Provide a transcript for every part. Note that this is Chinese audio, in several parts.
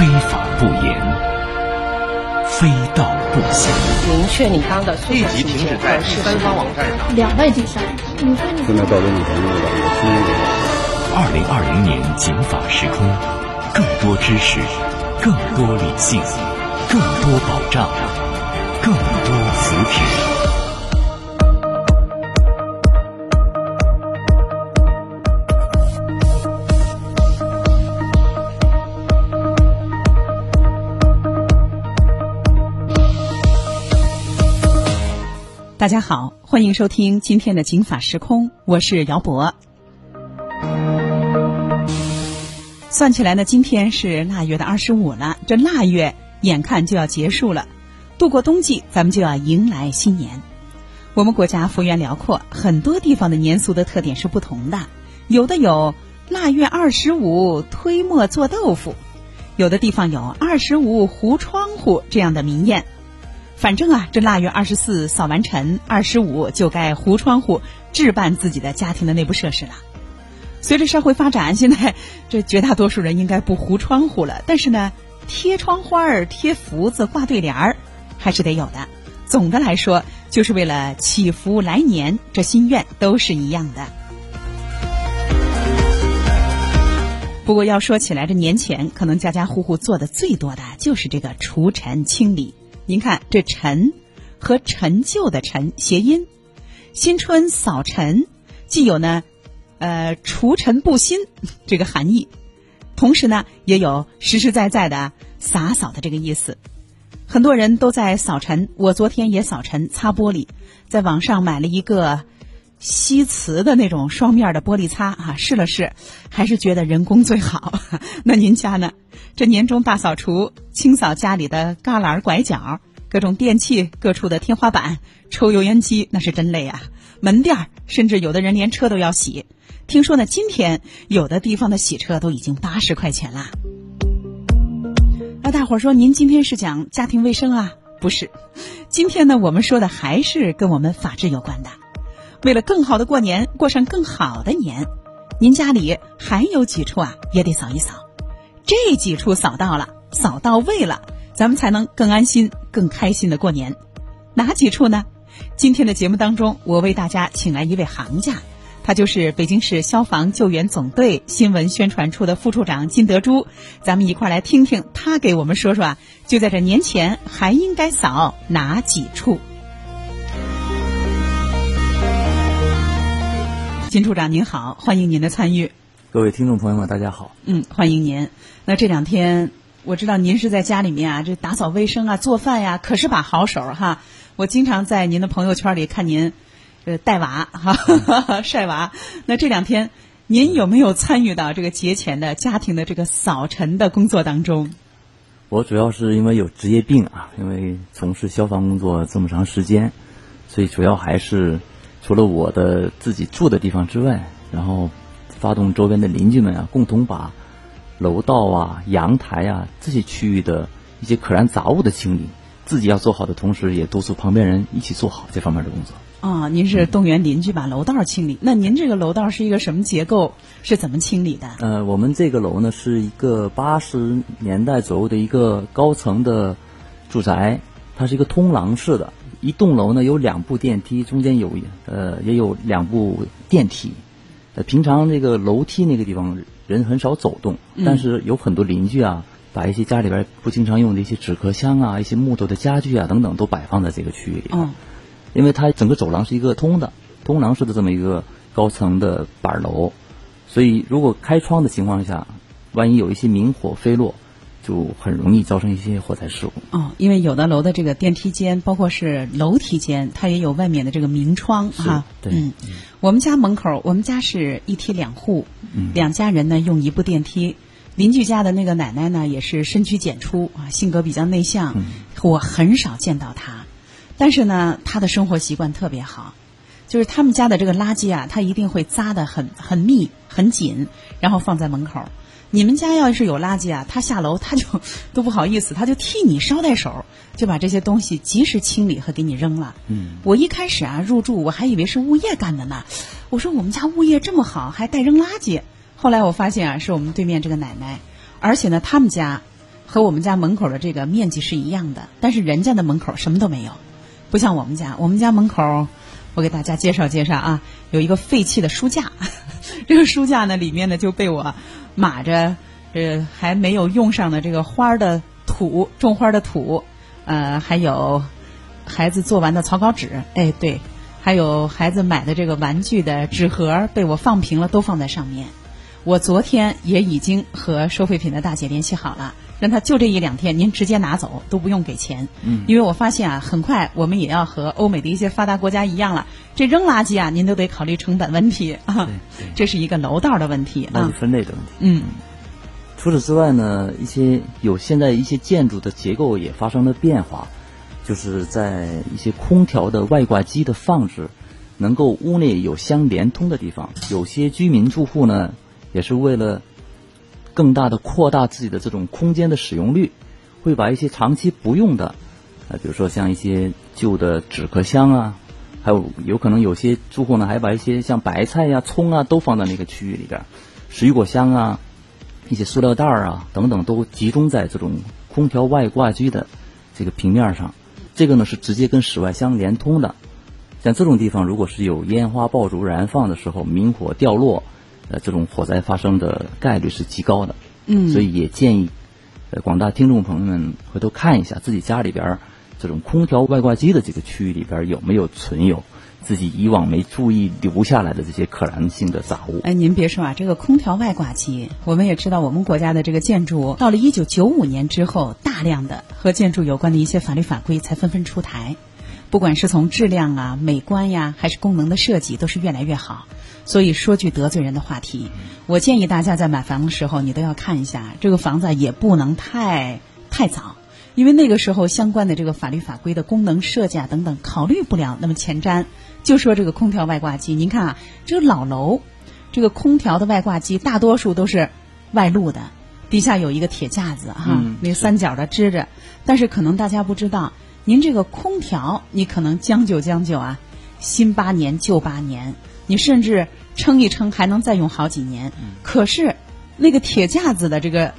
非法不严，非道不行。明确你方的诉立即停止在第三方网站上。两败俱伤。你说你二零二零年警法时空，更多知识，更多理性，更多保障，更多扶贫。大家好，欢迎收听今天的《警法时空》，我是姚博。算起来呢，今天是腊月的二十五了，这腊月眼看就要结束了，度过冬季，咱们就要迎来新年。我们国家幅员辽阔，很多地方的年俗的特点是不同的，有的有腊月二十五推磨做豆腐，有的地方有二十五糊窗户这样的民谚。反正啊，这腊月二十四扫完尘，二十五就该糊窗户，置办自己的家庭的内部设施了。随着社会发展，现在这绝大多数人应该不糊窗户了，但是呢，贴窗花儿、贴福字、挂对联儿还是得有的。总的来说，就是为了祈福来年，这心愿都是一样的。不过要说起来，这年前可能家家户户做的最多的就是这个除尘清理。您看，这“陈”和陈旧的“陈”谐音，新春扫尘，既有呢，呃，除尘布新 这个含义，同时呢，也有实实在在的洒扫的这个意思。很多人都在扫尘，我昨天也扫尘擦玻璃，在网上买了一个吸瓷的那种双面的玻璃擦啊，试了试，还是觉得人工最好。那您家呢？这年终大扫除，清扫家里的旮旯拐角，各种电器、各处的天花板，抽油烟机，那是真累啊！门店，甚至有的人连车都要洗。听说呢，今天有的地方的洗车都已经八十块钱啦。那大伙儿说，您今天是讲家庭卫生啊？不是，今天呢，我们说的还是跟我们法治有关的。为了更好的过年，过上更好的年，您家里还有几处啊，也得扫一扫。这几处扫到了，扫到位了，咱们才能更安心、更开心的过年。哪几处呢？今天的节目当中，我为大家请来一位行家，他就是北京市消防救援总队新闻宣传处的副处长金德珠。咱们一块来听听他给我们说说啊，就在这年前还应该扫哪几处？金处长您好，欢迎您的参与。各位听众朋友们，大家好。嗯，欢迎您。那这两天我知道您是在家里面啊，这打扫卫生啊、做饭呀，可是把好手哈。我经常在您的朋友圈里看您，呃，带娃哈 晒娃。那这两天您有没有参与到这个节前的家庭的这个扫尘的工作当中？我主要是因为有职业病啊，因为从事消防工作这么长时间，所以主要还是除了我的自己住的地方之外，然后发动周边的邻居们啊，共同把楼道啊、阳台啊这些区域的一些可燃杂物的清理，自己要做好的同时，也督促旁边人一起做好这方面的工作。啊、您是动员邻居把楼道清理。那您这个楼道是一个什么结构？是怎么清理的？呃，我们这个楼呢是一个八十年代左右的一个高层的住宅，它是一个通廊式的，一栋楼呢有两部电梯，中间有呃也有两部电梯。呃，平常这个楼梯那个地方人很少走动，但是有很多邻居啊，把一些家里边不经常用的一些纸壳箱啊、一些木头的家具啊等等都摆放在这个区域里边。嗯因为它整个走廊是一个通的、通廊式的这么一个高层的板楼，所以如果开窗的情况下，万一有一些明火飞落，就很容易造成一些火灾事故。哦，因为有的楼的这个电梯间，包括是楼梯间，它也有外面的这个明窗是哈。对嗯，我们家门口，我们家是一梯两户，两家人呢用一部电梯。邻居家的那个奶奶呢，也是深居简出啊，性格比较内向，我很少见到她。但是呢，她的生活习惯特别好，就是他们家的这个垃圾啊，她一定会扎得很很密很紧，然后放在门口。你们家要是有垃圾啊，他下楼他就都不好意思，他就替你捎带手，就把这些东西及时清理和给你扔了。嗯，我一开始啊入住我还以为是物业干的呢，我说我们家物业这么好，还带扔垃圾。后来我发现啊，是我们对面这个奶奶，而且呢，他们家和我们家门口的这个面积是一样的，但是人家的门口什么都没有，不像我们家。我们家门口，我给大家介绍介绍啊，有一个废弃的书架，这个书架呢里面呢就被我码着呃还没有用上的这个花的土，种花的土，呃还有孩子做完的草稿纸，哎对，还有孩子买的这个玩具的纸盒被我放平了，都放在上面。我昨天也已经和收废品的大姐联系好了，让他就这一两天您直接拿走，都不用给钱。嗯因为我发现啊，很快我们也要和欧美的一些发达国家一样了，这扔垃圾啊，您都得考虑成本问题啊，这是一个楼道的问题垃圾啊。分类的问题。嗯除此之外呢，一些有现在一些建筑的结构也发生了变化，就是在一些空调的外挂机的放置，能够屋内有相连通的地方。有些居民住户呢，也是为了更大的扩大自己的这种空间的使用率，会把一些长期不用的，呃，比如说像一些旧的纸壳箱啊，还有有可能有些住户呢，还把一些像白菜呀、葱啊都放在那个区域里边，水果箱啊。一些塑料袋儿啊等等都集中在这种空调外挂机的这个平面上，这个呢是直接跟室外相连通的。像这种地方，如果是有烟花爆竹燃放的时候，明火掉落，呃，这种火灾发生的概率是极高的。嗯，所以也建议，呃，广大听众朋友们回头看一下自己家里边儿这种空调外挂机的这个区域里边儿有没有存有自己以往没注意留下来的这些可燃性的杂物。哎，您别说啊，这个空调外挂机，我们也知道，我们国家的这个建筑到了一九九五年之后，大量的和建筑有关的一些法律法规才纷纷出台，不管是从质量啊、美观呀，还是功能的设计，都是越来越好。所以说句得罪人的话题，我建议大家在买房的时候，你都要看一下这个房子也不能太太早。因为那个时候相关的这个法律法规的功能设计啊等等考虑不了那么前瞻，就说这个空调外挂机，您看啊，这个老楼，这个空调的外挂机大多数都是外露的，底下有一个铁架子哈，嗯那三角的支着。但是可能大家不知道，您这个空调你可能将就将就啊，新八年旧八年，你甚至撑一撑还能再用好几年。可是那个铁架子的这个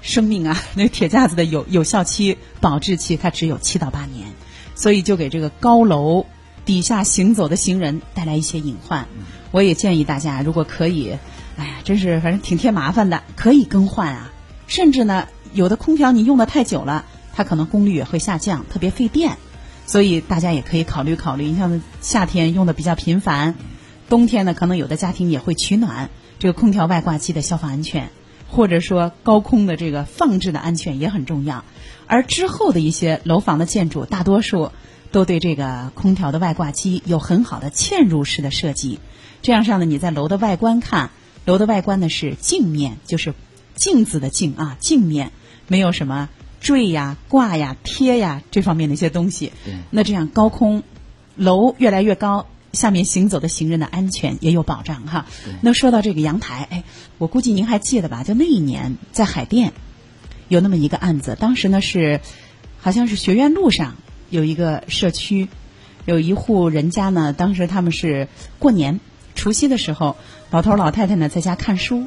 生命啊，那个铁架子的有有效期、保质期，它只有七到八年，所以就给这个高楼底下行走的行人带来一些隐患。我也建议大家，如果可以，哎呀，真是反正挺添麻烦的，可以更换啊。甚至呢，有的空调你用的太久了，它可能功率也会下降，特别费电。所以大家也可以考虑考虑，你像夏天用的比较频繁，冬天呢，可能有的家庭也会取暖，这个空调外挂机的消防安全，或者说高空的这个放置的安全也很重要。而之后的一些楼房的建筑，大多数都对这个空调的外挂机有很好的嵌入式的设计。这样上呢，你在楼的外观看，楼的外观呢是镜面，就是镜子的镜啊，镜面没有什么坠呀、挂呀、贴呀这方面的一些东西。对那这样高空楼越来越高，下面行走的行人的安全也有保障哈。那说到这个阳台，哎，我估计您还记得吧？就那一年在海淀有那么一个案子，当时呢是好像是学院路上有一个社区，有一户人家呢，当时他们是过年除夕的时候，老头儿老太太呢在家看书，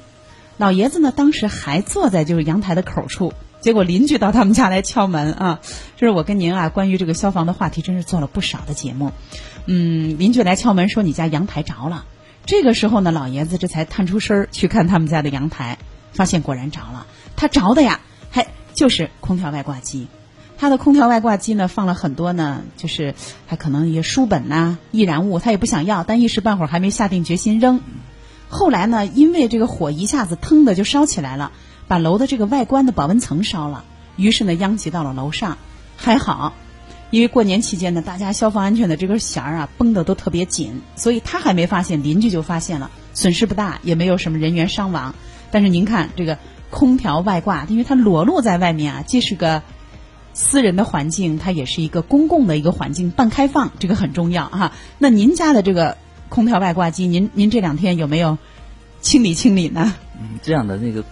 老爷子呢当时还坐在就是阳台的口处。结果邻居到他们家来敲门啊！这是我跟您啊关于这个消防的话题，真是做了不少的节目。嗯，邻居来敲门说你家阳台着了。这个时候呢，老爷子这才探出身儿去看他们家的阳台，发现果然着了。他着的呀，还就是空调外挂机。他的空调外挂机呢，放了很多呢，就是还可能一些书本呐、易燃物，他也不想要，但一时半会儿还没下定决心扔。后来呢，因为这个火一下子腾的就烧起来了，把楼的这个外观的保温层烧了，于是呢殃及到了楼上。还好，因为过年期间呢，大家消防安全的这根弦儿啊绷得都特别紧，所以他还没发现，邻居就发现了，损失不大，也没有什么人员伤亡。但是您看这个空调外挂，因为它裸露在外面啊，既是个私人的环境，它也是一个公共的一个环境，半开放，这个很重要哈。那您家的这个空调外挂机，您您这两天有没有清理清理呢？嗯，这样的那个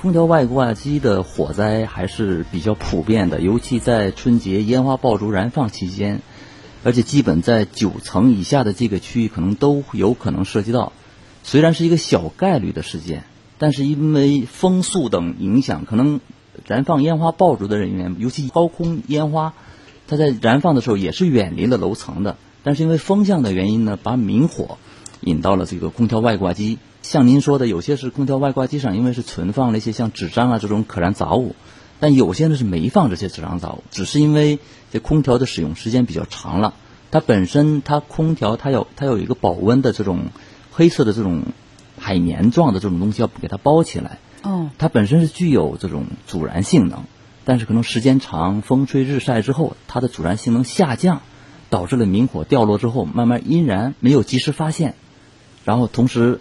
空调外挂机的火灾还是比较普遍的，尤其在春节烟花爆竹燃放期间，而且基本在九层以下的这个区域可能都有可能涉及到。虽然是一个小概率的事件，但是因为风速等影响，可能燃放烟花爆竹的人员，尤其高空烟花，它在燃放的时候也是远离了楼层的，但是因为风向的原因呢，把明火引到了这个空调外挂机。像您说的，有些是空调外挂机上因为是存放了一些像纸张啊这种可燃杂物，但有些呢是没放这些纸张杂物，只是因为这空调的使用时间比较长了，它本身它空调它有它有一个保温的这种黑色的这种海绵状的这种东西要给它包起来。哦，它本身是具有这种阻燃性能，但是可能时间长，风吹日晒之后，它的阻燃性能下降，导致了明火掉落之后慢慢阴燃，没有及时发现。然后同时，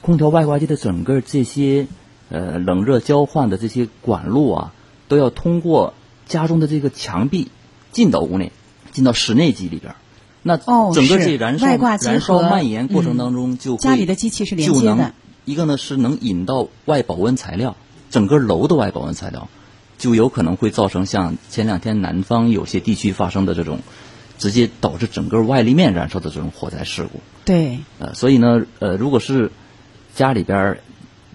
空调外挂机的整个这些呃冷热交换的这些管路啊，都要通过家中的这个墙壁进到屋内，进到室内机里边儿。那哦整个是这燃烧外挂机燃烧蔓延过程嗯当中就会家里的机器是连就能接的一个呢是能引到外保温材料，整个楼的外保温材料，就有可能会造成像前两天南方有些地区发生的这种，直接导致整个外立面燃烧的这种火灾事故。对，呃，所以呢，呃，如果是家里边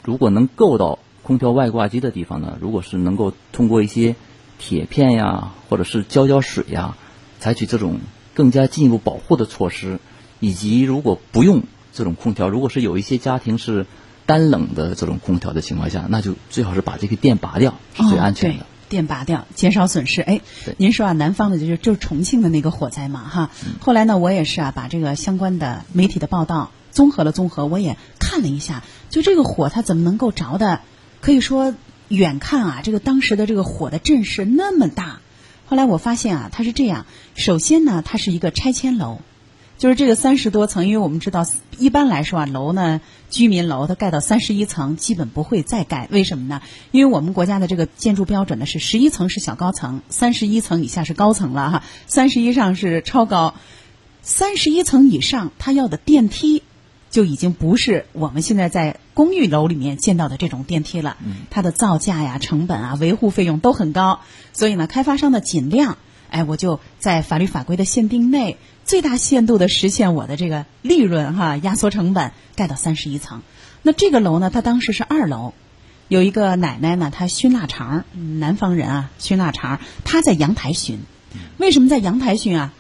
如果能够到空调外挂机的地方呢，如果是能够通过一些铁片呀，或者是浇浇水呀，采取这种更加进一步保护的措施，以及如果不用这种空调，如果是有一些家庭是单冷的这种空调的情况下，那就最好是把这个电拔掉，是最安全的。哦、电拔掉，减少损失。哎，您说啊，南方的就是就是重庆的那个火灾嘛，哈。嗯后来呢，我也是啊，把这个相关的媒体的报道综合了综合，我也看了一下，就这个火它怎么能够着的，可以说远看啊，这个当时的这个火的阵势那么大。后来我发现啊，它是这样，首先呢，它是一个拆迁楼。就是这个三十多层，因为我们知道，一般来说啊，楼呢，居民楼它盖到三十一层，基本不会再盖。为什么呢？因为我们国家的这个建筑标准呢是十一层是小高层，三十一层以下是高层了哈，三十一上是超高，三十一层以上它要的电梯就已经不是我们现在在公寓楼里面见到的这种电梯了，它的造价呀、成本啊、维护费用都很高，所以呢，开发商呢尽量。哎，我就在法律法规的限定内，最大限度的实现我的这个利润哈，压缩成本，盖到三十一层。那这个楼呢，它当时是二楼，有一个奶奶呢，她熏腊肠，南方人啊，熏腊肠，她在阳台熏。为什么在阳台熏啊？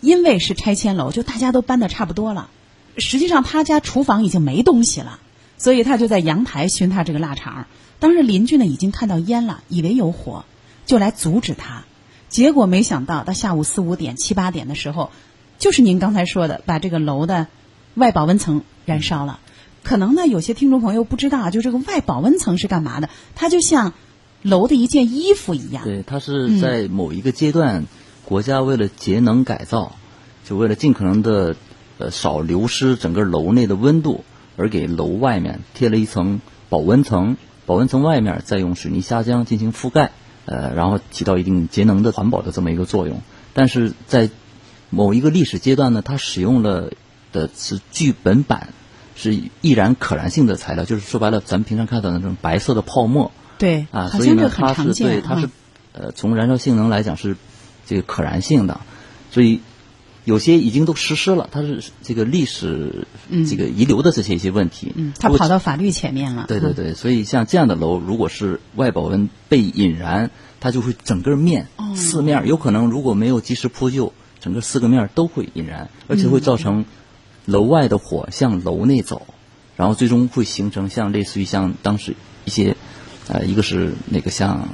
因为是拆迁楼，就大家都搬的差不多了，实际上他家厨房已经没东西了，所以他就在阳台熏他这个腊肠。当时邻居呢已经看到烟了，以为有火，就来阻止他。结果没想到，到下午四五点、七八点的时候，就是您刚才说的，把这个楼的外保温层燃烧了。可能呢，有些听众朋友不知道，就这个外保温层是干嘛的？它就像楼的一件衣服一样。对，它是在某一个阶段，国家为了节能改造，就为了尽可能的呃少流失整个楼内的温度，而给楼外面贴了一层保温层，保温层外面再用水泥砂浆进行覆盖。呃，然后起到一定节能的环保的这么一个作用，但是在某一个历史阶段呢，它使用了的是聚苯板，是易燃可燃性的材料，就是说白了，咱们平常看到的那种白色的泡沫对，啊，所以呢，它是对它是啊呃从燃烧性能来讲是这个可燃性的，所以有些已经都实施了，它是这个历史这个遗留的这些一些问题，嗯，它跑到法律前面了。嗯对对对，所以像这样的楼，如果是外保温被引燃，它就会整个面、哦。四面有可能如果没有及时扑救，整个四个面都会引燃，而且会造成楼外的火向楼内走，然后最终会形成像类似于像当时一些呃，一个是那个像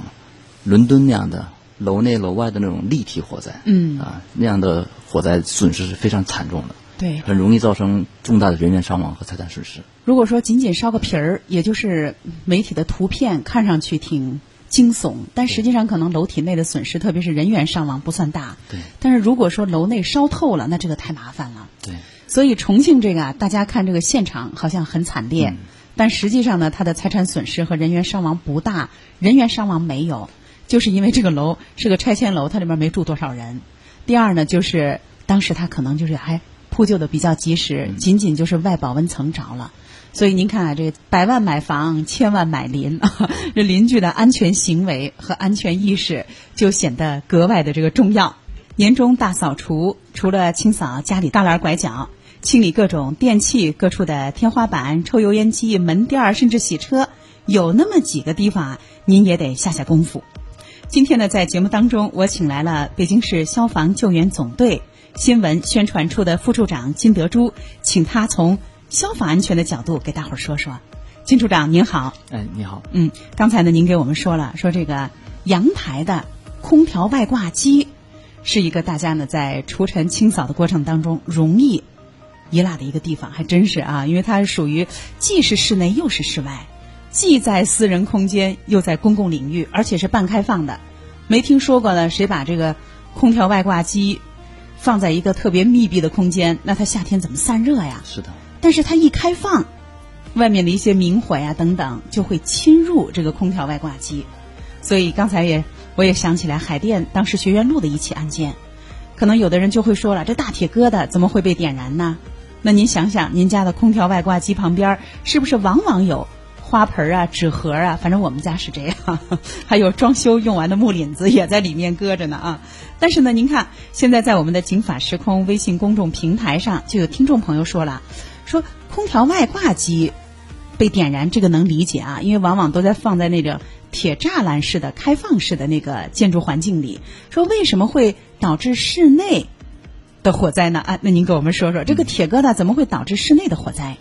伦敦那样的楼内楼外的那种立体火灾，嗯啊那样的火灾损失是非常惨重的，对，很容易造成重大的人员伤亡和财产损失。如果说仅仅烧个皮儿，也就是媒体的图片看上去挺惊悚，但实际上可能楼体内的损失，特别是人员伤亡不算大。对但是如果说楼内烧透了，那这个太麻烦了。对。所以重庆这个啊，大家看这个现场好像很惨烈，嗯但实际上呢，它的财产损失和人员伤亡不大，人员伤亡没有，就是因为这个楼是个拆迁楼，它里面没住多少人。第二呢，就是当时它可能就是还扑救的比较及时，嗯仅仅就是外保温层着了。所以您看啊，这个百万买房，千万买邻，这邻居的安全行为和安全意识就显得格外的这个重要。年终大扫除，除了清扫家里大栏拐角，清理各种电器、各处的天花板、抽油烟机、门垫儿，甚至洗车，有那么几个地方啊，您也得下下功夫。今天呢，在节目当中，我请来了北京市消防救援总队新闻宣传处的副处长金德珠，请他从消防安全的角度给大伙儿说说。金处长您好，哎，你好，嗯，刚才呢，您给我们说了，说这个阳台的空调外挂机是一个大家呢在除尘清扫的过程当中容易遗落的一个地方，还真是啊，因为它是属于既是室内又是室外，既在私人空间又在公共领域，而且是半开放的。没听说过呢，谁把这个空调外挂机放在一个特别密闭的空间，那它夏天怎么散热呀？是的，但是它一开放，外面的一些明火呀等等就会侵入这个空调外挂机。所以刚才也我也想起来海淀当时学院路的一起案件，可能有的人就会说了，这大铁疙瘩怎么会被点燃呢？那您想想，您家的空调外挂机旁边是不是往往有花盆啊、纸盒啊？反正我们家是这样，还有装修用完的木领子也在里面搁着呢啊。但是呢，您看现在在我们的“警法时空”微信公众平台上，就有听众朋友说了，说空调外挂机被点燃，这个能理解啊，因为往往都在放在那个铁栅栏式的开放式的那个建筑环境里。说为什么会导致室内的火灾呢？啊，那您给我们说说，这个铁疙瘩怎么会导致室内的火灾？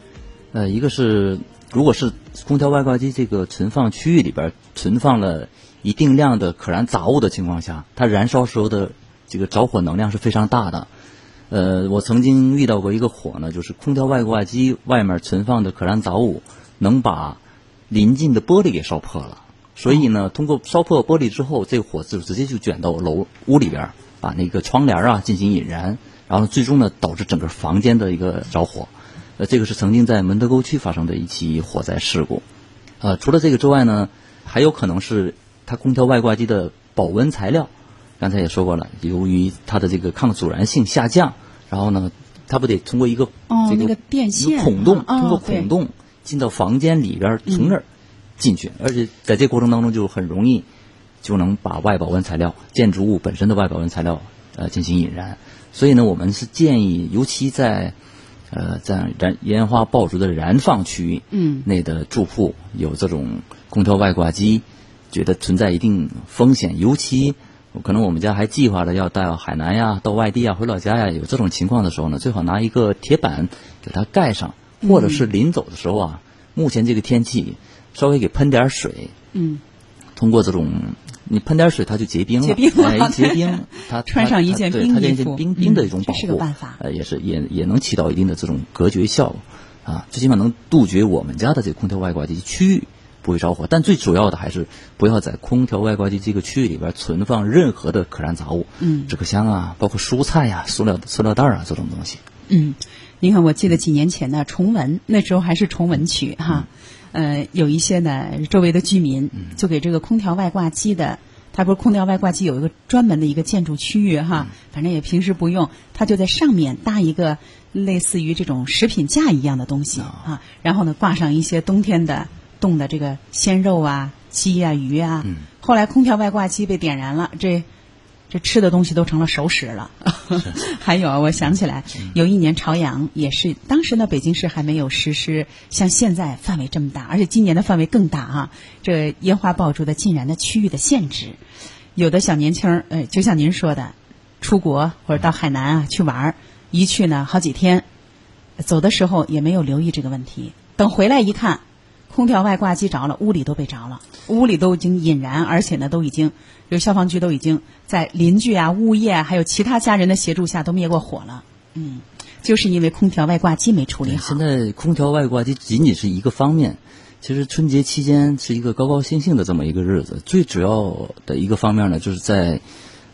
呃，一个是如果是空调外挂机这个存放区域里边存放了一定量的可燃杂物的情况下，它燃烧时候的这个着火能量是非常大的。呃，我曾经遇到过一个火呢，就是空调外挂机外面存放的可燃杂物能把临近的玻璃给烧破了。所以呢，通过烧破玻璃之后，这个火就直接就卷到楼屋里边，把那个窗帘啊进行引燃，然后最终呢导致整个房间的一个着火。呃，这个是曾经在门头沟区发生的一起火灾事故。呃，除了这个之外呢，还有可能是它空调外挂机的保温材料，刚才也说过了，由于它的这个抗阻燃性下降，然后呢，它不得通过一个这个电线一个孔洞，通过孔洞进到房间里边儿，从那儿进去，而且在这过程当中就很容易就能把外保温材料、建筑物本身的外保温材料呃进行引燃。所以呢，我们是建议，尤其在呃在燃烟花爆竹的燃放区域嗯内的住户有这种空调外挂机，觉得存在一定风险，尤其。可能我们家还计划着要到海南呀、到外地啊、回老家呀，有这种情况的时候呢，最好拿一个铁板给它盖上，或者是临走的时候啊，目前这个天气稍微给喷点水，嗯，通过这种你喷点水，它就结冰了，结冰了哎，结冰，它穿上一件冰衣服件冰冰的一种嗯保护，这是个办法呃，也是也也能起到一定的这种隔绝效果啊，最起码能杜绝我们家的这个空调外挂机区域不会着火。但最主要的还是不要在空调外挂机这个区域里边存放任何的可燃杂物，嗯纸壳箱啊，包括蔬菜呀、塑料塑料袋啊这种东西。嗯，你看，我记得几年前呢，崇文那时候还是崇文区哈，呃，有一些呢周围的居民就给这个空调外挂机的，它不是空调外挂机有一个专门的一个建筑区域哈，反正也平时不用，它就在上面搭一个类似于这种食品架一样的东西啊，然后呢挂上一些冬天的冻的这个鲜肉啊、鸡啊、鱼啊，后来空调外挂机被点燃了，这。这吃的东西都成了熟食了。还有啊，我想起来，有一年朝阳也是，当时呢北京市还没有实施像现在范围这么大，而且今年的范围更大啊。这烟花爆竹的禁燃的区域的限制，有的小年轻儿，呃，就像您说的，出国或者到海南啊去玩儿，一去呢好几天，走的时候也没有留意这个问题，等回来一看。空调外挂机着了，屋里都被着了，屋里都已经引燃，而且呢，都已经，这个消防局都已经在邻居啊、物业啊，还有其他家人的协助下都灭过火了。嗯，就是因为空调外挂机没处理好。现在空调外挂机仅仅是一个方面，其实春节期间是一个高高兴兴的这么一个日子，最主要的一个方面呢，就是在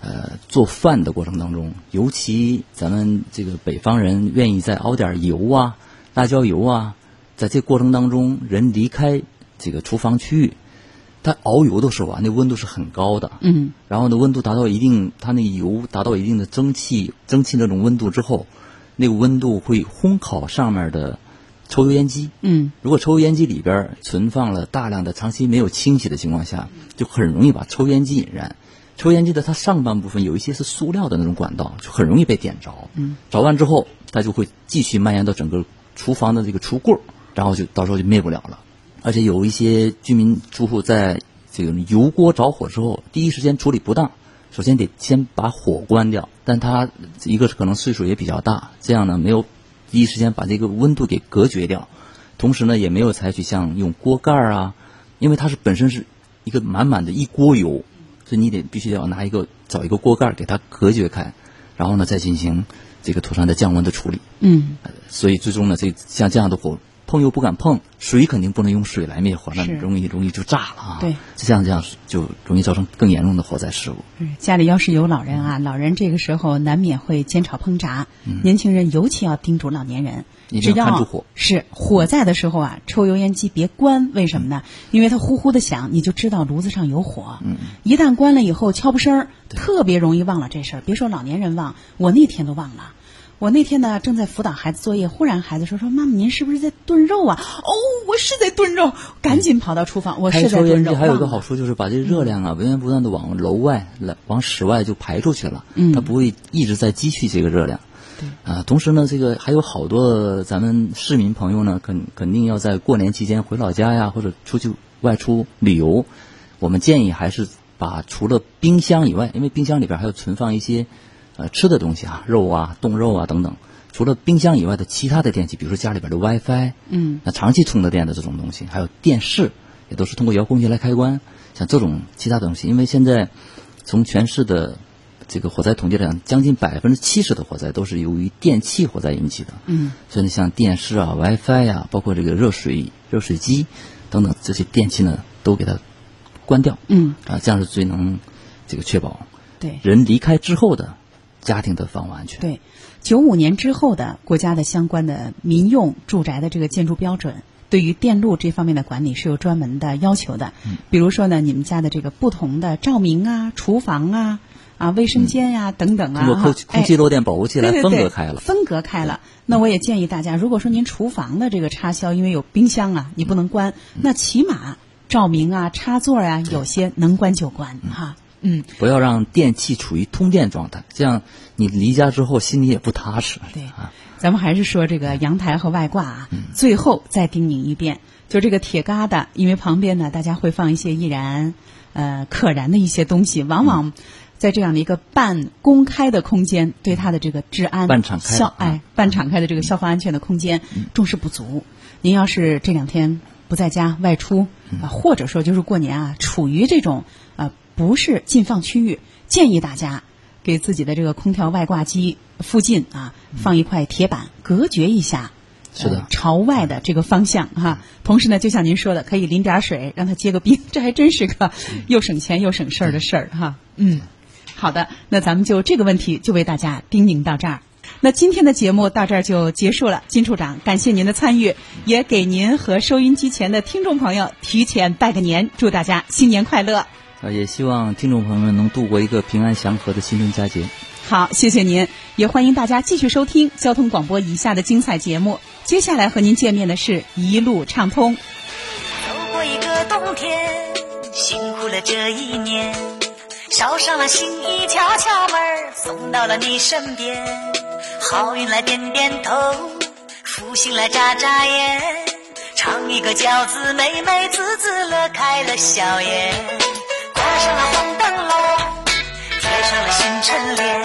呃做饭的过程当中，尤其咱们这个北方人愿意再熬点油啊、辣椒油啊，在这过程当中，人离开这个厨房区域，他熬油的时候啊，那温度是很高的，嗯，然后呢，温度达到一定，它那个油达到一定的蒸汽蒸汽那种温度之后，那个温度会烘烤上面的抽油烟机。嗯，如果抽油烟机里边存放了大量的长期没有清洗的情况下，就很容易把抽油烟机引燃。抽烟机的它上半部分有一些是塑料的那种管道，就很容易被点着。嗯，着完之后，它就会继续蔓延到整个厨房的这个橱柜儿然后就到时候就灭不了了。而且有一些居民住户在这个油锅着火之后，第一时间处理不当，首先得先把火关掉，但他一个是可能岁数也比较大，这样呢没有第一时间把这个温度给隔绝掉，同时呢也没有采取像用锅盖儿啊，因为它是本身是一个满满的一锅油，所以你得必须要拿一个找一个锅盖儿给它隔绝开，然后呢再进行这个土山的降温的处理。嗯，所以最终呢，这像这样的火碰又不敢碰，水肯定不能用水来灭火，那容易容易就炸了啊。对，这样这样就容易造成更严重的火灾事故。嗯家里要是有老人啊，老人这个时候难免会煎炒烹炸，年轻人尤其要叮嘱老年人，只要是火在的时候啊，抽油烟机别关，为什么呢？因为它呼呼的响，你就知道炉子上有火。嗯一旦关了以后悄不声儿，特别容易忘了这事儿。别说老年人忘，我那天都忘了。我那天呢正在辅导孩子作业，忽然孩子说说妈妈您是不是在炖肉啊？哦，我是在炖肉，赶紧跑到厨房，我开是在炖肉。还有一个好处就是把这热量啊源源不断的往楼外来往室外就排出去了，嗯它不会一直在积蓄这个热量。对啊，同时呢，这个还有好多咱们市民朋友呢，肯肯定要在过年期间回老家呀，或者出去外出旅游，我们建议还是把除了冰箱以外，因为冰箱里边还有存放一些呃吃的东西啊，肉啊、冻肉啊等等。除了冰箱以外的其他的电器，比如说家里边的 WiFi，嗯，那长期充着电的这种东西，还有电视，也都是通过遥控器来开关。像这种其他东西，因为现在从全市的这个火灾统计来讲，将近百分之七十的火灾都是由于电器火灾引起的。嗯，所以呢，像电视啊、WiFi 呀、包括这个热水、热水机等等这些电器呢，都给它关掉。嗯，啊，这样是最能这个确保对。人离开之后的家庭的房屋安全。对，九五年之后的国家的相关的民用住宅的这个建筑标准，对于电路这方面的管理是有专门的要求的。嗯比如说呢，你们家的这个不同的照明啊、厨房啊、啊卫生间呀、等等啊，嗯通过空空气漏电保护器来分隔开了。分隔开了。那我也建议大家，如果说您厨房的这个插销因为有冰箱啊，你不能关，嗯那起码照明啊、插座啊，有些能关就关哈。嗯，不要让电器处于通电状态，这样你离家之后心里也不踏实。对。啊，咱们还是说这个阳台和外挂啊，嗯。最后再叮咛一遍，就这个铁疙瘩，因为旁边呢大家会放一些易燃、呃可燃的一些东西，往嗯。往在这样的一个半公开的空间，对它的这个治安、半敞开消啊哎半敞开的这个消防安全的空间嗯。重视不足。您要是这两天不在家外出嗯。啊，或者说就是过年啊，处于这种啊不是禁放区域，建议大家给自己的这个空调外挂机附近啊放一块铁板，隔绝一下。是的呃朝外的这个方向哈。同时呢，就像您说的，可以淋点水，让它结个冰，这还真是个又省钱又省事儿的事儿哈。嗯，好的，那咱们就这个问题就为大家叮咛到这儿。那今天的节目到这儿就结束了，金处长，感谢您的参与，也给您和收音机前的听众朋友提前拜个年，祝大家新年快乐。呃，也希望听众朋友们能度过一个平安祥和的新春佳节。好，谢谢您，也欢迎大家继续收听交通广播以下的精彩节目。接下来和您见面的是一路畅通。走过一个冬天，辛苦了这一年，捎上了心意，敲敲门儿送到了你身边。好运来点点头，福星来眨眨眼，尝一个饺子，美美滋滋乐开了笑颜。上了红灯笼，贴上了新春联，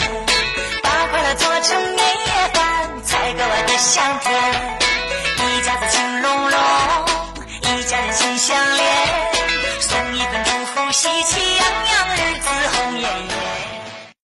把快乐做成年夜饭，才格外的香甜。